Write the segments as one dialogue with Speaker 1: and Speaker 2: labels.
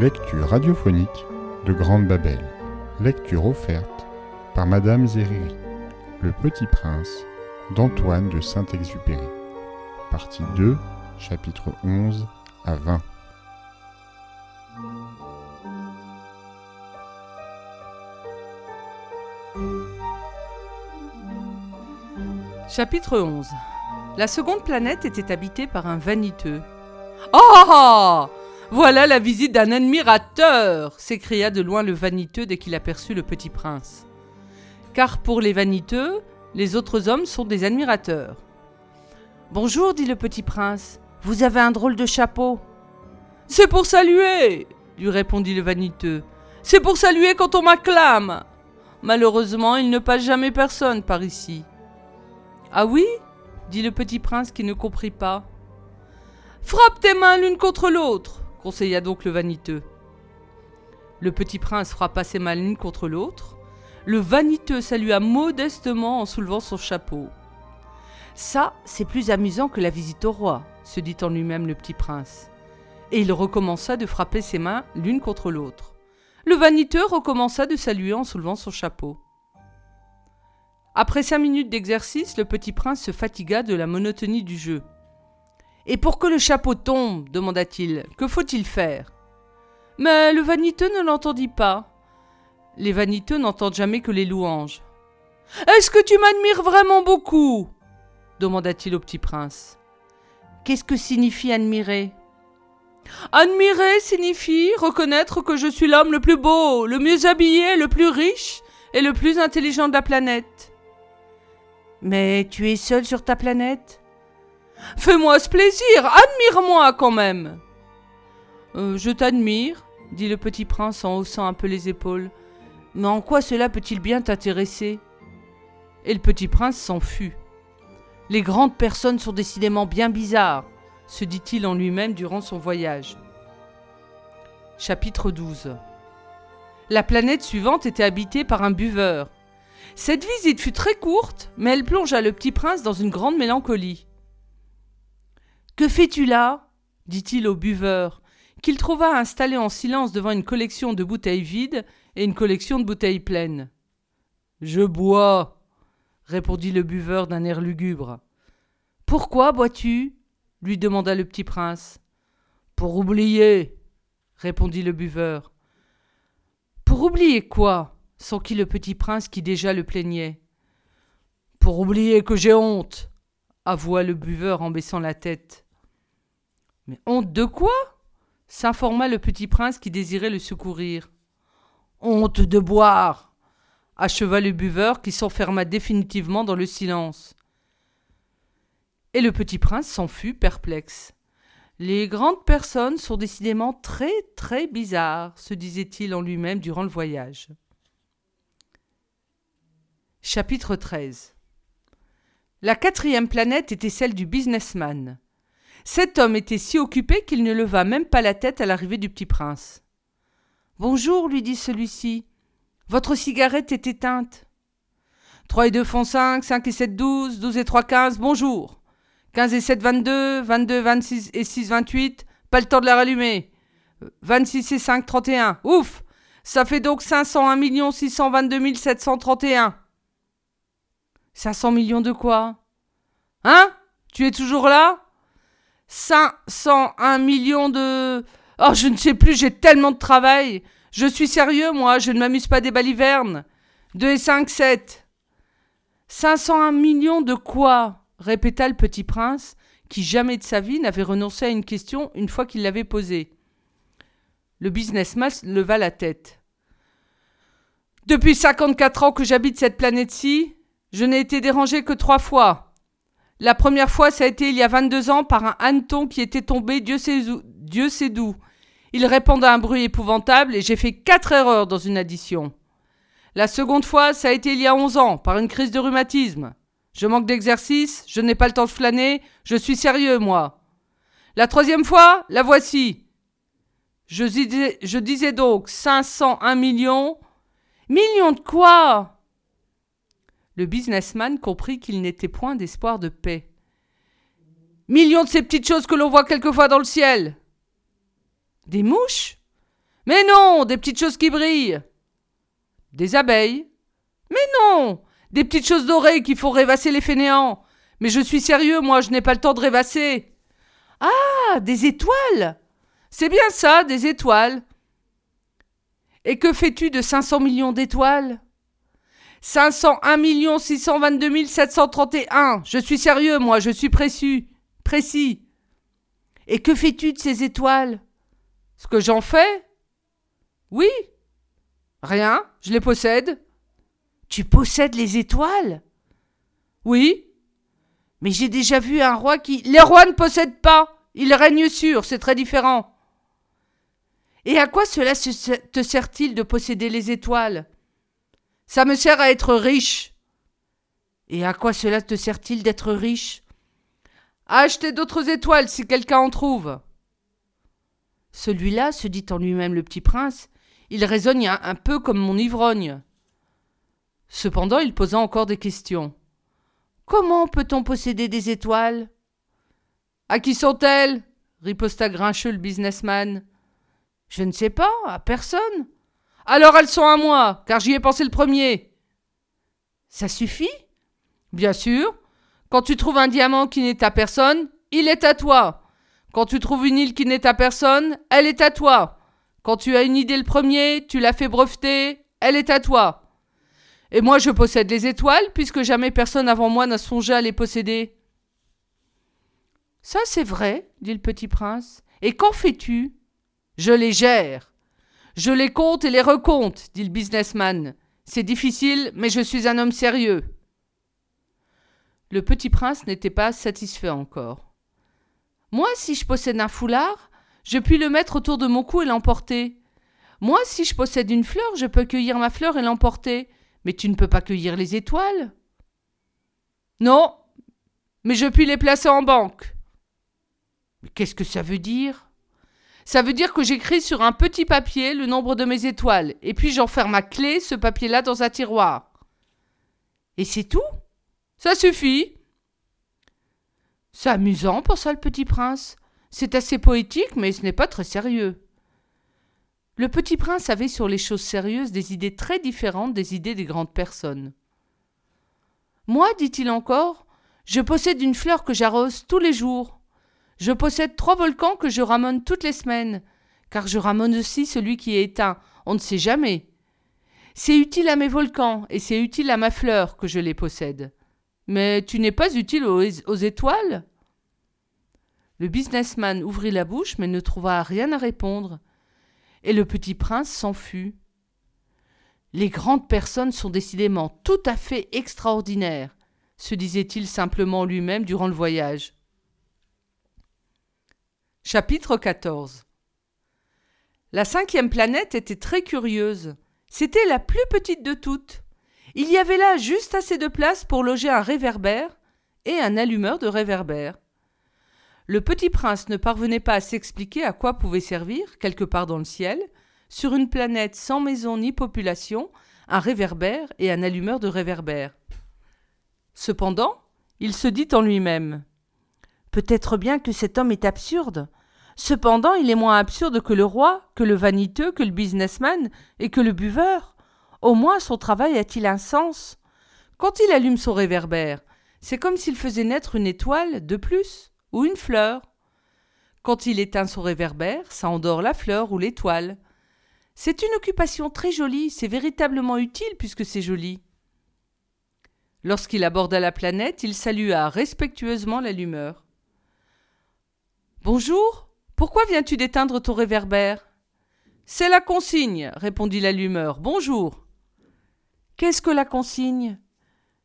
Speaker 1: Lecture radiophonique de Grande Babel. Lecture offerte par Madame Zeriri. Le Petit Prince d'Antoine de Saint-Exupéry. Partie 2, chapitre 11 à 20.
Speaker 2: Chapitre 11 La seconde planète était habitée par un vaniteux. Ah Voilà la visite d'un admirateur s'écria de loin le vaniteux dès qu'il aperçut le petit prince. Car pour les vaniteux, les autres hommes sont des admirateurs. Bonjour, dit le petit prince. Vous avez un drôle de chapeau. C'est pour saluer, lui répondit le vaniteux. C'est pour saluer quand on m'acclame. Malheureusement, il ne passe jamais personne par ici. Ah oui dit le petit prince qui ne comprit pas. Frappe tes mains l'une contre l'autre, conseilla donc le vaniteux. Le petit prince frappa ses mains l'une contre l'autre. Le vaniteux salua modestement en soulevant son chapeau. Ça, c'est plus amusant que la visite au roi, se dit en lui-même le petit prince. Et il recommença de frapper ses mains l'une contre l'autre. Le vaniteux recommença de saluer en soulevant son chapeau. Après cinq minutes d'exercice, le petit prince se fatigua de la monotonie du jeu. Et pour que le chapeau tombe, demanda-t-il, que faut-il faire? Mais le vaniteux ne l'entendit pas. Les vaniteux n'entendent jamais que les louanges. Est-ce que tu m'admires vraiment beaucoup? demanda-t-il au petit prince. Qu'est-ce que signifie admirer Admirer signifie reconnaître que je suis l'homme le plus beau, le mieux habillé, le plus riche et le plus intelligent de la planète. Mais tu es seul sur ta planète? Fais-moi ce plaisir, admire-moi quand même. Euh, je t'admire, dit le petit prince en haussant un peu les épaules. Mais en quoi cela peut-il bien t'intéresser? Et le petit prince s'en fut. Les grandes personnes sont décidément bien bizarres, se dit-il en lui-même durant son voyage. Chapitre 12 La planète suivante était habitée par un buveur, cette visite fut très courte, mais elle plongea le petit prince dans une grande mélancolie. Que fais-tu là? dit-il au buveur, qu'il trouva installé en silence devant une collection de bouteilles vides et une collection de bouteilles pleines. Je bois, répondit le buveur d'un air lugubre. Pourquoi bois-tu? lui demanda le petit prince. Pour oublier, répondit le buveur. Pour oublier quoi? qui le petit prince qui déjà le plaignait. Pour oublier que j'ai honte, avoua le buveur en baissant la tête. Honte de quoi? S'informa le petit prince qui désirait le secourir. Honte de boire acheva le buveur qui s'enferma définitivement dans le silence. Et le petit prince s'en fut perplexe. Les grandes personnes sont décidément très très bizarres, se disait-il en lui-même durant le voyage. Chapitre 13 La quatrième planète était celle du businessman. Cet homme était si occupé qu'il ne leva même pas la tête à l'arrivée du petit prince. Bonjour, lui dit celui-ci. Votre cigarette est éteinte. Trois et deux font cinq, cinq et sept douze, douze et trois quinze, bonjour. Quinze et sept vingt-deux, vingt-deux vingt-six et six vingt-huit, pas le temps de la rallumer. Vingt-six et cinq trente et un, ouf Ça fait donc cinq cent un million six cent vingt-deux mille sept cent trente et un. 500 millions de quoi? Hein? Tu es toujours là? 501 millions de... Oh, je ne sais plus, j'ai tellement de travail. Je suis sérieux, moi, je ne m'amuse pas des balivernes. 2 et 5, 7. 501 millions de quoi? répéta le petit prince, qui jamais de sa vie n'avait renoncé à une question une fois qu'il l'avait posée. Le businessman leva la tête. Depuis 54 ans que j'habite cette planète-ci, je n'ai été dérangé que trois fois. La première fois, ça a été il y a 22 ans par un hanneton qui était tombé, Dieu sait, Dieu sait d'où. Il répondait à un bruit épouvantable et j'ai fait quatre erreurs dans une addition. La seconde fois, ça a été il y a 11 ans, par une crise de rhumatisme. Je manque d'exercice, je n'ai pas le temps de flâner, je suis sérieux, moi. La troisième fois, la voici. Je disais, je disais donc 501 millions. Millions de quoi? Le businessman comprit qu'il n'était point d'espoir de paix. Millions de ces petites choses que l'on voit quelquefois dans le ciel. Des mouches? Mais non, des petites choses qui brillent. Des abeilles? Mais non, des petites choses dorées qui font rêvasser les fainéants. Mais je suis sérieux, moi, je n'ai pas le temps de rêvasser. Ah, des étoiles. C'est bien ça, des étoiles. Et que fais-tu de 500 millions d'étoiles? 501 622 731. Je suis sérieux, moi, je suis précis. Précis. Et que fais-tu de ces étoiles? Ce que j'en fais? Oui. Rien, je les possède. Tu possèdes les étoiles? Oui. Mais j'ai déjà vu un roi qui. Les rois ne possèdent pas. Ils règnent sur, c'est très différent. Et à quoi cela te sert-il de posséder les étoiles? Ça me sert à être riche. Et à quoi cela te sert-il d'être riche? À acheter d'autres étoiles si quelqu'un en trouve. Celui-là, se dit en lui-même le petit prince, il raisonne un peu comme mon ivrogne. Cependant, il posa encore des questions. Comment peut-on posséder des étoiles? À qui sont-elles? riposta grincheux le businessman. Je ne sais pas, à personne. Alors elles sont à moi, car j'y ai pensé le premier. Ça suffit? Bien sûr. Quand tu trouves un diamant qui n'est à personne, il est à toi. Quand tu trouves une île qui n'est à personne, elle est à toi. Quand tu as une idée le premier, tu l'as fait breveter, elle est à toi. Et moi je possède les étoiles, puisque jamais personne avant moi n'a songé à les posséder. Ça c'est vrai, dit le petit prince. Et qu'en fais-tu? Je les gère. Je les compte et les recompte, dit le businessman. C'est difficile, mais je suis un homme sérieux. Le petit prince n'était pas satisfait encore. Moi, si je possède un foulard, je puis le mettre autour de mon cou et l'emporter. Moi, si je possède une fleur, je peux cueillir ma fleur et l'emporter. Mais tu ne peux pas cueillir les étoiles Non, mais je puis les placer en banque. Mais qu'est-ce que ça veut dire? Ça veut dire que j'écris sur un petit papier le nombre de mes étoiles, et puis j'enferme ma clé, ce papier-là, dans un tiroir. Et c'est tout Ça suffit. C'est amusant, pensa le petit prince. C'est assez poétique, mais ce n'est pas très sérieux. Le petit prince avait sur les choses sérieuses des idées très différentes des idées des grandes personnes. Moi, dit-il encore, je possède une fleur que j'arrose tous les jours. Je possède trois volcans que je ramène toutes les semaines, car je ramène aussi celui qui est éteint, on ne sait jamais. C'est utile à mes volcans, et c'est utile à ma fleur que je les possède. Mais tu n'es pas utile aux, aux étoiles Le businessman ouvrit la bouche, mais ne trouva rien à répondre et le petit prince s'en fut. Les grandes personnes sont décidément tout à fait extraordinaires, se disait-il simplement lui-même durant le voyage. Chapitre 14 La cinquième planète était très curieuse. C'était la plus petite de toutes. Il y avait là juste assez de place pour loger un réverbère et un allumeur de réverbère. Le petit prince ne parvenait pas à s'expliquer à quoi pouvait servir, quelque part dans le ciel, sur une planète sans maison ni population, un réverbère et un allumeur de réverbère. Cependant, il se dit en lui-même Peut-être bien que cet homme est absurde. Cependant, il est moins absurde que le roi, que le vaniteux, que le businessman et que le buveur. Au moins son travail a-t-il un sens? Quand il allume son réverbère, c'est comme s'il faisait naître une étoile de plus ou une fleur. Quand il éteint son réverbère, ça endort la fleur ou l'étoile. C'est une occupation très jolie, c'est véritablement utile puisque c'est joli. Lorsqu'il aborda la planète, il salua respectueusement l'allumeur. Bonjour, pourquoi viens-tu d'éteindre ton réverbère? C'est la consigne, répondit l'allumeur. Bonjour. Qu'est-ce que la consigne?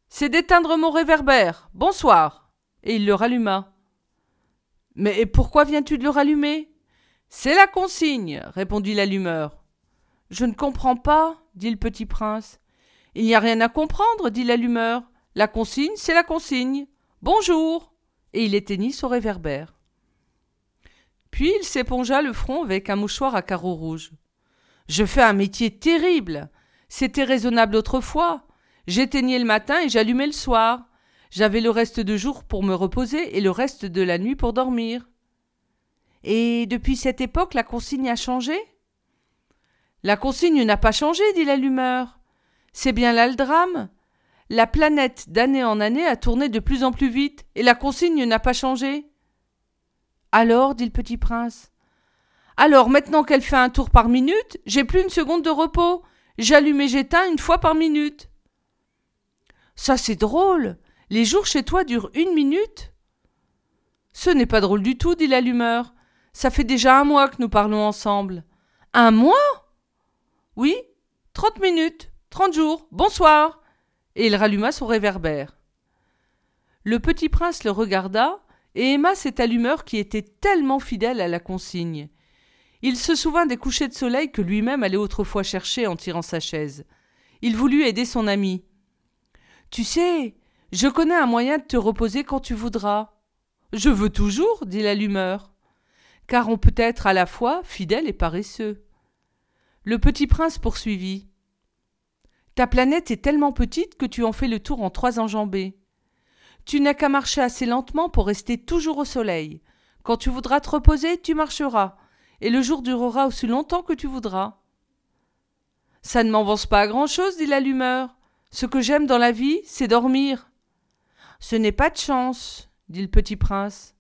Speaker 2: C'est d'éteindre mon réverbère. Bonsoir. Et il le ralluma. Mais pourquoi viens-tu de le rallumer? C'est la consigne, répondit l'allumeur. Je ne comprends pas, dit le petit prince. Il n'y a rien à comprendre, dit l'allumeur. La consigne, c'est la consigne. Bonjour. Et il éteignit son réverbère. Puis il s'épongea le front avec un mouchoir à carreaux rouges. Je fais un métier terrible. C'était raisonnable autrefois. J'éteignais le matin et j'allumais le soir. J'avais le reste de jour pour me reposer et le reste de la nuit pour dormir. Et depuis cette époque, la consigne a changé? La consigne n'a pas changé, dit l'allumeur. C'est bien là le drame. La planète, d'année en année, a tourné de plus en plus vite, et la consigne n'a pas changé. Alors, dit le petit prince. Alors, maintenant qu'elle fait un tour par minute, j'ai plus une seconde de repos. J'allume et j'éteins une fois par minute. Ça, c'est drôle. Les jours chez toi durent une minute Ce n'est pas drôle du tout, dit l'allumeur. Ça fait déjà un mois que nous parlons ensemble. Un mois? Oui, trente minutes, trente jours, bonsoir. Et il ralluma son réverbère. Le petit prince le regarda et aima cette allumeur qui était tellement fidèle à la consigne. Il se souvint des couchers de soleil que lui-même allait autrefois chercher en tirant sa chaise. Il voulut aider son ami. Tu sais, je connais un moyen de te reposer quand tu voudras. Je veux toujours, dit l'allumeur. Car on peut être à la fois fidèle et paresseux. Le petit prince poursuivit. Ta planète est tellement petite que tu en fais le tour en trois enjambées. Tu n'as qu'à marcher assez lentement pour rester toujours au soleil. Quand tu voudras te reposer, tu marcheras, et le jour durera aussi longtemps que tu voudras. Ça ne m'avance pas à grand chose, dit l'allumeur. Ce que j'aime dans la vie, c'est dormir. Ce n'est pas de chance, dit le petit prince.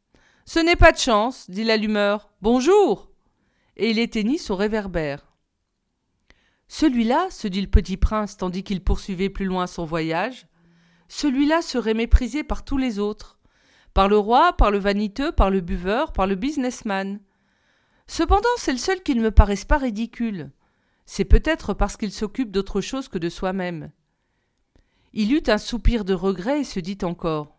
Speaker 2: Ce n'est pas de chance, dit l'allumeur. Bonjour. Et il éteignit son réverbère. Celui-là, se dit le petit prince tandis qu'il poursuivait plus loin son voyage, celui-là serait méprisé par tous les autres, par le roi, par le vaniteux, par le buveur, par le businessman. Cependant, c'est le seul qui ne me paraisse pas ridicule. C'est peut-être parce qu'il s'occupe d'autre chose que de soi-même. Il eut un soupir de regret et se dit encore.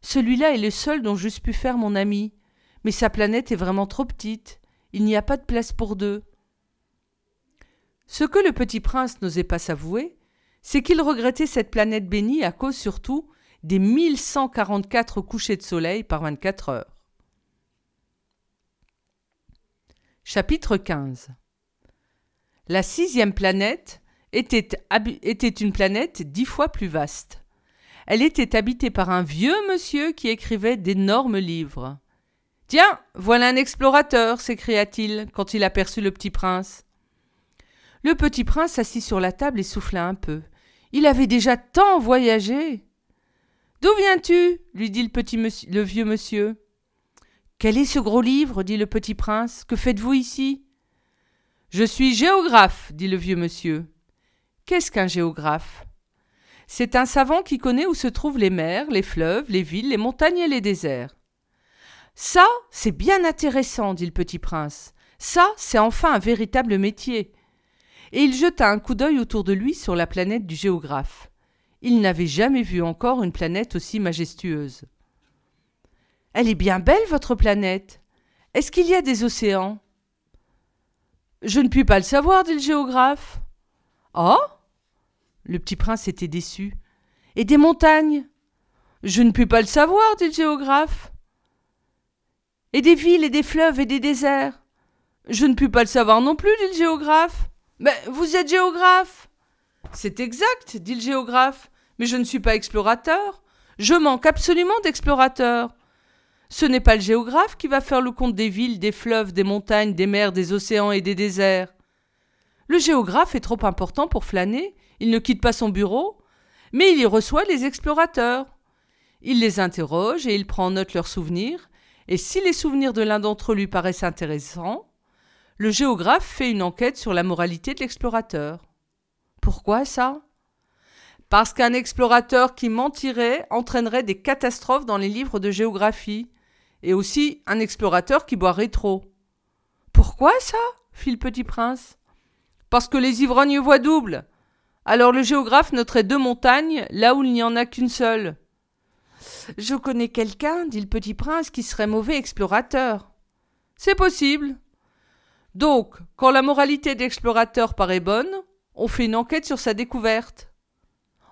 Speaker 2: Celui-là est le seul dont j'eusse pu faire mon ami, mais sa planète est vraiment trop petite. Il n'y a pas de place pour deux. Ce que le petit prince n'osait pas s'avouer, c'est qu'il regrettait cette planète bénie à cause surtout des 1144 couchers de soleil par 24 heures. Chapitre 15 La sixième planète était, était une planète dix fois plus vaste. Elle était habitée par un vieux monsieur qui écrivait d'énormes livres. Tiens, voilà un explorateur, s'écria-t-il quand il aperçut le petit prince. Le petit prince s'assit sur la table et souffla un peu. Il avait déjà tant voyagé. D'où viens-tu? lui dit le, petit vieux monsieur. Quel est ce gros livre? dit le petit prince. Que faites-vous ici? Je suis géographe, dit le vieux monsieur. Qu'est-ce qu'un géographe? C'est un savant qui connaît où se trouvent les mers, les fleuves, les villes, les montagnes et les déserts. Ça, c'est bien intéressant, dit le petit prince. Ça, c'est enfin un véritable métier et il jeta un coup d'œil autour de lui sur la planète du géographe. Il n'avait jamais vu encore une planète aussi majestueuse. Elle est bien belle, votre planète. Est-ce qu'il y a des océans Je ne puis pas le savoir, dit le géographe. Oh Le petit prince était déçu. Et des montagnes Je ne puis pas le savoir, dit le géographe. Et des villes et des fleuves et des déserts Je ne puis pas le savoir non plus, dit le géographe. Vous êtes géographe C'est exact, dit le géographe, mais je ne suis pas explorateur. Je manque absolument d'explorateurs. Ce n'est pas le géographe qui va faire le compte des villes, des fleuves, des montagnes, des mers, des océans et des déserts. Le géographe est trop important pour flâner, il ne quitte pas son bureau, mais il y reçoit les explorateurs. Il les interroge et il prend en note leurs souvenirs, et si les souvenirs de l'un d'entre eux lui paraissent intéressants, le géographe fait une enquête sur la moralité de l'explorateur. Pourquoi ça? Parce qu'un explorateur qui mentirait entraînerait des catastrophes dans les livres de géographie, et aussi un explorateur qui boirait trop. Pourquoi ça? fit le petit prince. Parce que les ivrognes voient double. Alors le géographe noterait deux montagnes là où il n'y en a qu'une seule. Je connais quelqu'un, dit le petit prince, qui serait mauvais explorateur. C'est possible, donc, quand la moralité d'explorateur paraît bonne, on fait une enquête sur sa découverte.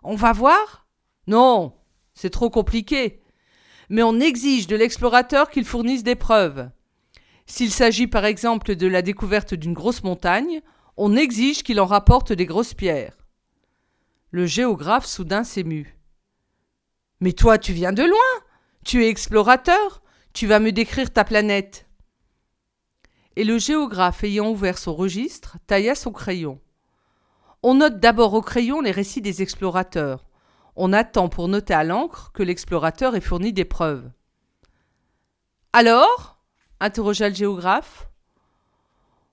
Speaker 2: On va voir? Non, c'est trop compliqué. Mais on exige de l'explorateur qu'il fournisse des preuves. S'il s'agit par exemple de la découverte d'une grosse montagne, on exige qu'il en rapporte des grosses pierres. Le géographe soudain s'émut. Mais toi, tu viens de loin. Tu es explorateur. Tu vas me décrire ta planète. Et le géographe ayant ouvert son registre, tailla son crayon. On note d'abord au crayon les récits des explorateurs. On attend pour noter à l'encre que l'explorateur ait fourni des preuves. Alors? interrogea le géographe.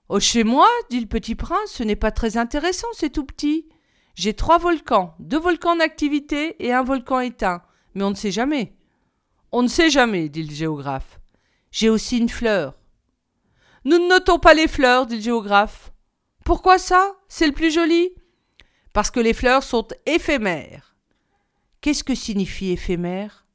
Speaker 2: Oh, chez moi, dit le petit prince, ce n'est pas très intéressant, c'est tout petit. J'ai trois volcans, deux volcans en activité et un volcan éteint, mais on ne sait jamais. On ne sait jamais, dit le géographe. J'ai aussi une fleur. Nous ne notons pas les fleurs, dit le géographe. Pourquoi ça? C'est le plus joli? Parce que les fleurs sont éphémères. Qu'est-ce que signifie éphémère?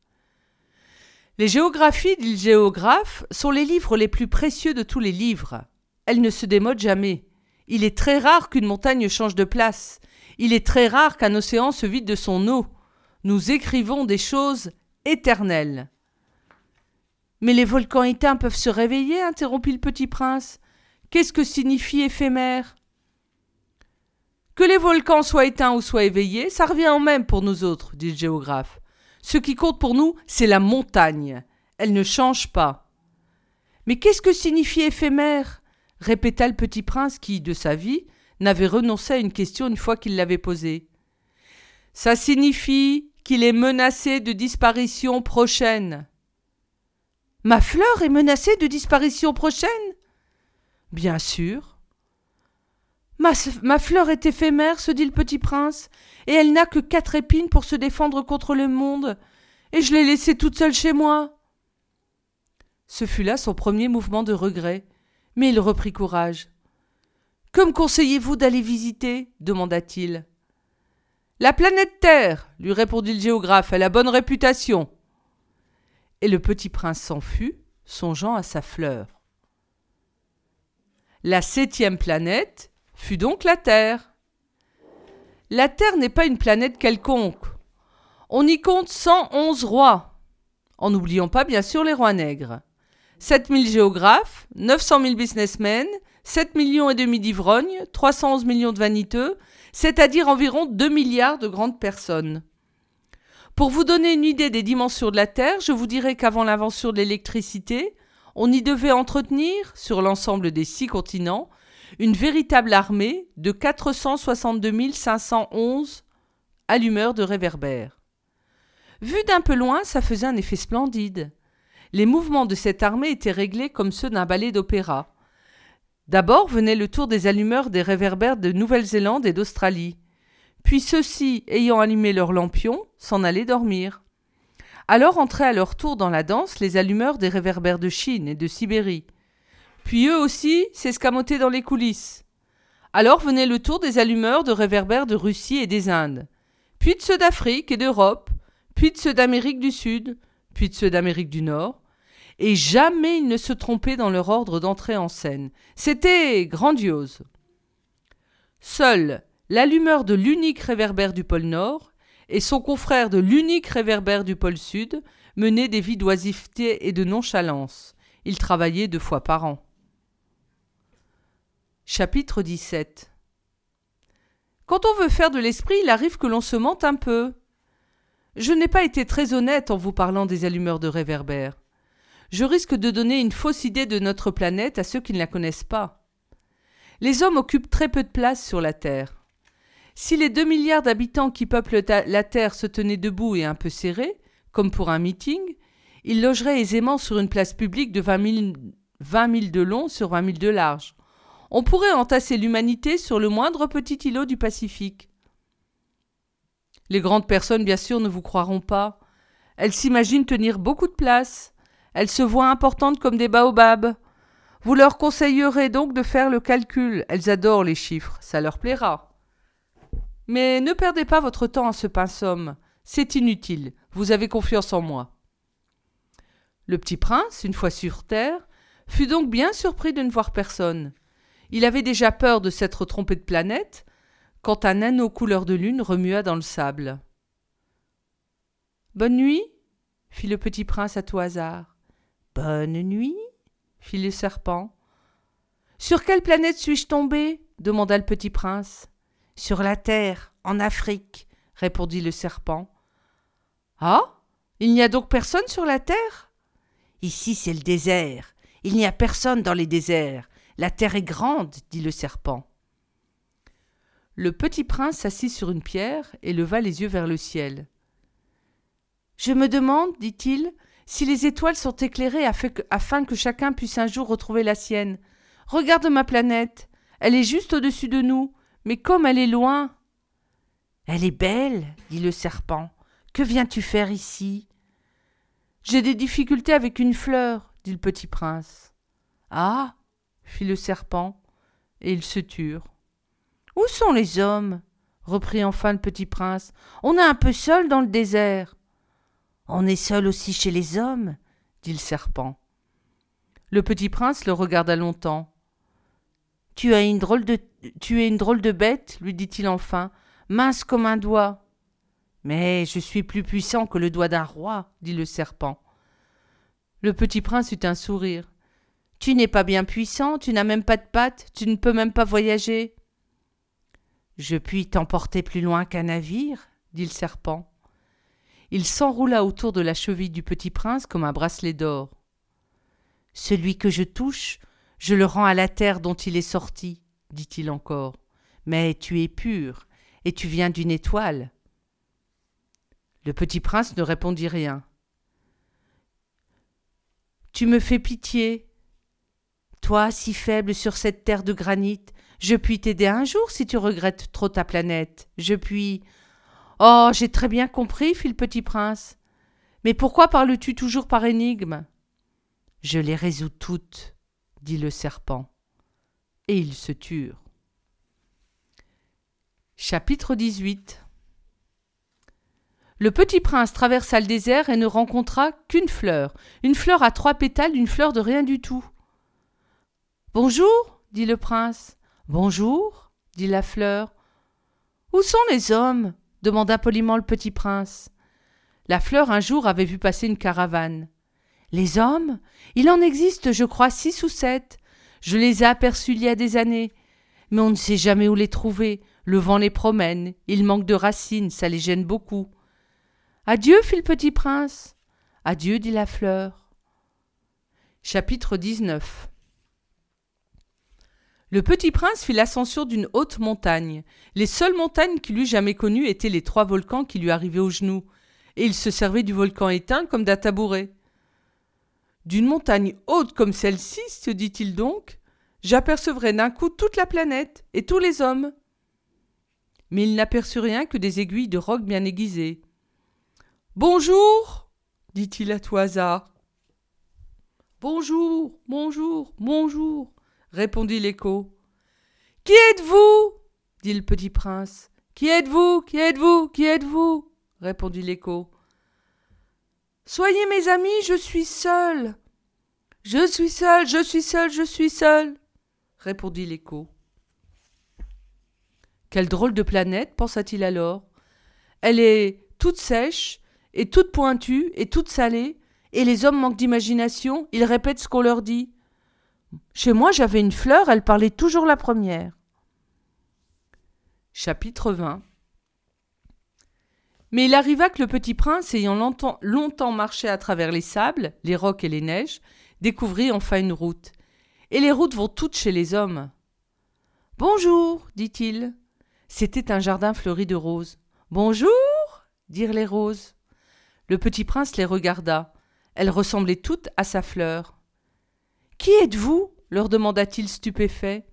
Speaker 2: Les géographies, dit le géographe, sont les livres les plus précieux de tous les livres. Elles ne se démodent jamais. Il est très rare qu'une montagne change de place. Il est très rare qu'un océan se vide de son eau. Nous écrivons des choses éternelles. Mais les volcans éteints peuvent se réveiller, interrompit le petit prince. Qu'est-ce que signifie éphémère? Que les volcans soient éteints ou soient éveillés, ça revient en même pour nous autres, dit le géographe. Ce qui compte pour nous, c'est la montagne. Elle ne change pas. Mais qu'est-ce que signifie éphémère? répéta le petit prince qui, de sa vie, n'avait renoncé à une question une fois qu'il l'avait posée. Ça signifie qu'il est menacé de disparition prochaine. Ma fleur est menacée de disparition prochaine? Bien sûr. Ma, fleur est éphémère, se dit le petit prince, et elle n'a que quatre épines pour se défendre contre le monde, et je l'ai laissée toute seule chez moi. Ce fut là son premier mouvement de regret, mais il reprit courage. Que me conseillez-vous d'aller visiter? demanda-t-il. La planète Terre, lui répondit le géographe, elle a bonne réputation. Et le petit prince s'en fut, songeant à sa fleur. La septième planète fut donc la Terre. La Terre n'est pas une planète quelconque. On y compte 111 rois, en n'oubliant pas bien sûr les rois nègres. 7000 géographes, 900 000 businessmen, 7 millions et demi d'ivrognes, 311 millions de vaniteux, c'est-à-dire environ 2 milliards de grandes personnes. Pour vous donner une idée des dimensions de la Terre, je vous dirai qu'avant l'invention de l'électricité, on y devait entretenir, sur l'ensemble des six continents, une véritable armée de 462 511 allumeurs de réverbères. Vu d'un peu loin, ça faisait un effet splendide. Les mouvements de cette armée étaient réglés comme ceux d'un ballet d'opéra. D'abord venait le tour des allumeurs des réverbères de Nouvelle-Zélande et d'Australie. Puis ceux-ci, ayant allumé leurs lampions, s'en allaient dormir. Alors entraient à leur tour dans la danse les allumeurs des réverbères de Chine et de Sibérie. Puis eux aussi s'escamotaient dans les coulisses. Alors venait le tour des allumeurs de réverbères de Russie et des Indes, puis de ceux d'Afrique et d'Europe, puis de ceux d'Amérique du Sud, puis de ceux d'Amérique du Nord, et jamais ils ne se trompaient dans leur ordre d'entrée en scène. C'était grandiose. Seul l'allumeur de l'unique réverbère du pôle Nord et son confrère de l'unique réverbère du pôle Sud menaient des vies d'oisiveté et de nonchalance. Ils travaillaient deux fois par an. Chapitre 17 Quand on veut faire de l'esprit, il arrive que l'on se mente un peu. Je n'ai pas été très honnête en vous parlant des allumeurs de réverbères je risque de donner une fausse idée de notre planète à ceux qui ne la connaissent pas. Les hommes occupent très peu de place sur la Terre. Si les deux milliards d'habitants qui peuplent la Terre se tenaient debout et un peu serrés, comme pour un meeting, ils logeraient aisément sur une place publique de 20 000, 20 000 de long sur 20 000 de large. On pourrait entasser l'humanité sur le moindre petit îlot du Pacifique. Les grandes personnes, bien sûr, ne vous croiront pas. Elles s'imaginent tenir beaucoup de place. Elles se voient importantes comme des baobabs. Vous leur conseillerez donc de faire le calcul. Elles adorent les chiffres, ça leur plaira. Mais ne perdez pas votre temps à ce pinsomme. C'est inutile. Vous avez confiance en moi. Le petit prince, une fois sur terre, fut donc bien surpris de ne voir personne. Il avait déjà peur de s'être trompé de planète quand un anneau couleur de lune remua dans le sable. Bonne nuit fit le petit prince à tout hasard. Bonne nuit, fit le serpent. Sur quelle planète suis-je tombé? demanda le petit prince. Sur la terre, en Afrique, répondit le serpent. Ah Il n'y a donc personne sur la terre? Ici, c'est le désert. Il n'y a personne dans les déserts. La terre est grande, dit le serpent. Le petit prince s'assit sur une pierre et leva les yeux vers le ciel. Je me demande, dit-il, si les étoiles sont éclairées afin que chacun puisse un jour retrouver la sienne. Regarde ma planète. Elle est juste au-dessus de nous, mais comme elle est loin. Elle est belle, dit le serpent. Que viens-tu faire ici? J'ai des difficultés avec une fleur, dit le petit prince. Ah fit le serpent, et ils se turent. Où sont les hommes? reprit enfin le petit prince. On est un peu seul dans le désert. On est seul aussi chez les hommes, dit le serpent. Le petit prince le regarda longtemps. Tu es une drôle de bête, lui dit-il enfin, mince comme un doigt. Mais je suis plus puissant que le doigt d'un roi, dit le serpent. Le petit prince eut un sourire. Tu n'es pas bien puissant, tu n'as même pas de pattes, tu ne peux même pas voyager. Je puis t'emporter plus loin qu'un navire, dit le serpent. Il s'enroula autour de la cheville du petit prince comme un bracelet d'or. Celui que je touche, je le rends à la terre dont il est sorti, dit-il encore. Mais tu es pur, et tu viens d'une étoile. Le petit prince ne répondit rien. Tu me fais pitié. Toi, si faible sur cette terre de granit, je puis t'aider un jour si tu regrettes trop ta planète. Je puis. Oh, j'ai très bien compris, fit le petit prince. Mais pourquoi parles-tu toujours par énigmes? Je les résous toutes, dit le serpent. Et ils se turent. Chapitre 18 Le petit prince traversa le désert et ne rencontra qu'une fleur, une fleur à trois pétales, une fleur de rien du tout. Bonjour, dit le prince. Bonjour, dit la fleur. Où sont les hommes? demanda poliment le petit prince. La fleur un jour avait vu passer une caravane. Les hommes? Il en existe, je crois, six ou sept. Je les ai aperçus il y a des années. Mais on ne sait jamais où les trouver. Le vent les promène. Ils manquent de racines, ça les gêne beaucoup. Adieu, fit le petit prince. Adieu, dit la fleur. Chapitre 19 le petit prince fit l'ascension d'une haute montagne. Les seules montagnes qu'il eût jamais connues étaient les trois volcans qui lui arrivaient aux genoux, et il se servait du volcan éteint comme d'un tabouret. D'une montagne haute comme celle-ci, se dit-il donc, j'apercevrai d'un coup toute la planète et tous les hommes. Mais il n'aperçut rien que des aiguilles de roc bien aiguisées. Bonjour dit-il à tout hasard. Bonjour, bonjour, bonjour répondit l'écho. Qui êtes-vous? dit le petit prince. Qui êtes-vous? Qui êtes-vous? Qui êtes-vous? répondit l'écho. Soyez mes amis, je suis seul. Je suis seul, je suis seul, je suis seul, répondit l'écho. Quelle drôle de planète, pensa-t-il alors. Elle est toute sèche, et toute pointue, et toute salée, et les hommes manquent d'imagination, ils répètent ce qu'on leur dit. Chez moi, j'avais une fleur, elle parlait toujours la première. Chapitre 20 Mais il arriva que le petit prince, ayant longtemps, marché à travers les sables, les rocs et les neiges, découvrit enfin une route. Et les routes vont toutes chez les hommes. Bonjour, dit-il. C'était un jardin fleuri de roses. Bonjour, dirent les roses. Le petit prince les regarda. Elles ressemblaient toutes à sa fleur. Qui êtes-vous? leur demanda-t-il stupéfait.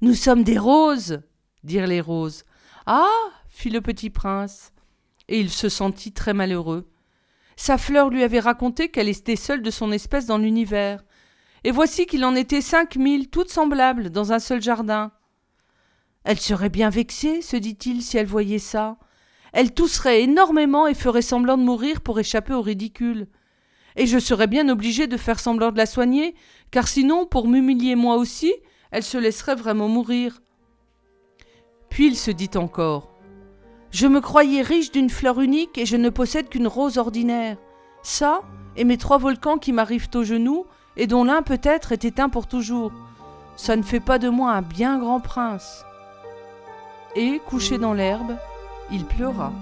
Speaker 2: Nous sommes des roses, dirent les roses. Ah fit le petit prince. Et il se sentit très malheureux. Sa fleur lui avait raconté qu'elle était seule de son espèce dans l'univers. Et voici qu'il en était cinq mille, toutes semblables, dans un seul jardin. Elle serait bien vexée, se dit-il, si elle voyait ça. Elle tousserait énormément et ferait semblant de mourir pour échapper au ridicule et je serais bien obligé de faire semblant de la soigner, car sinon, pour m'humilier moi aussi, elle se laisserait vraiment mourir. Puis il se dit encore Je me croyais riche d'une fleur unique et je ne possède qu'une rose ordinaire. Ça, et mes trois volcans qui m'arrivent aux genoux, et dont l'un peut-être est éteint pour toujours. Ça ne fait pas de moi un bien grand prince. Et, couché dans l'herbe, il pleura.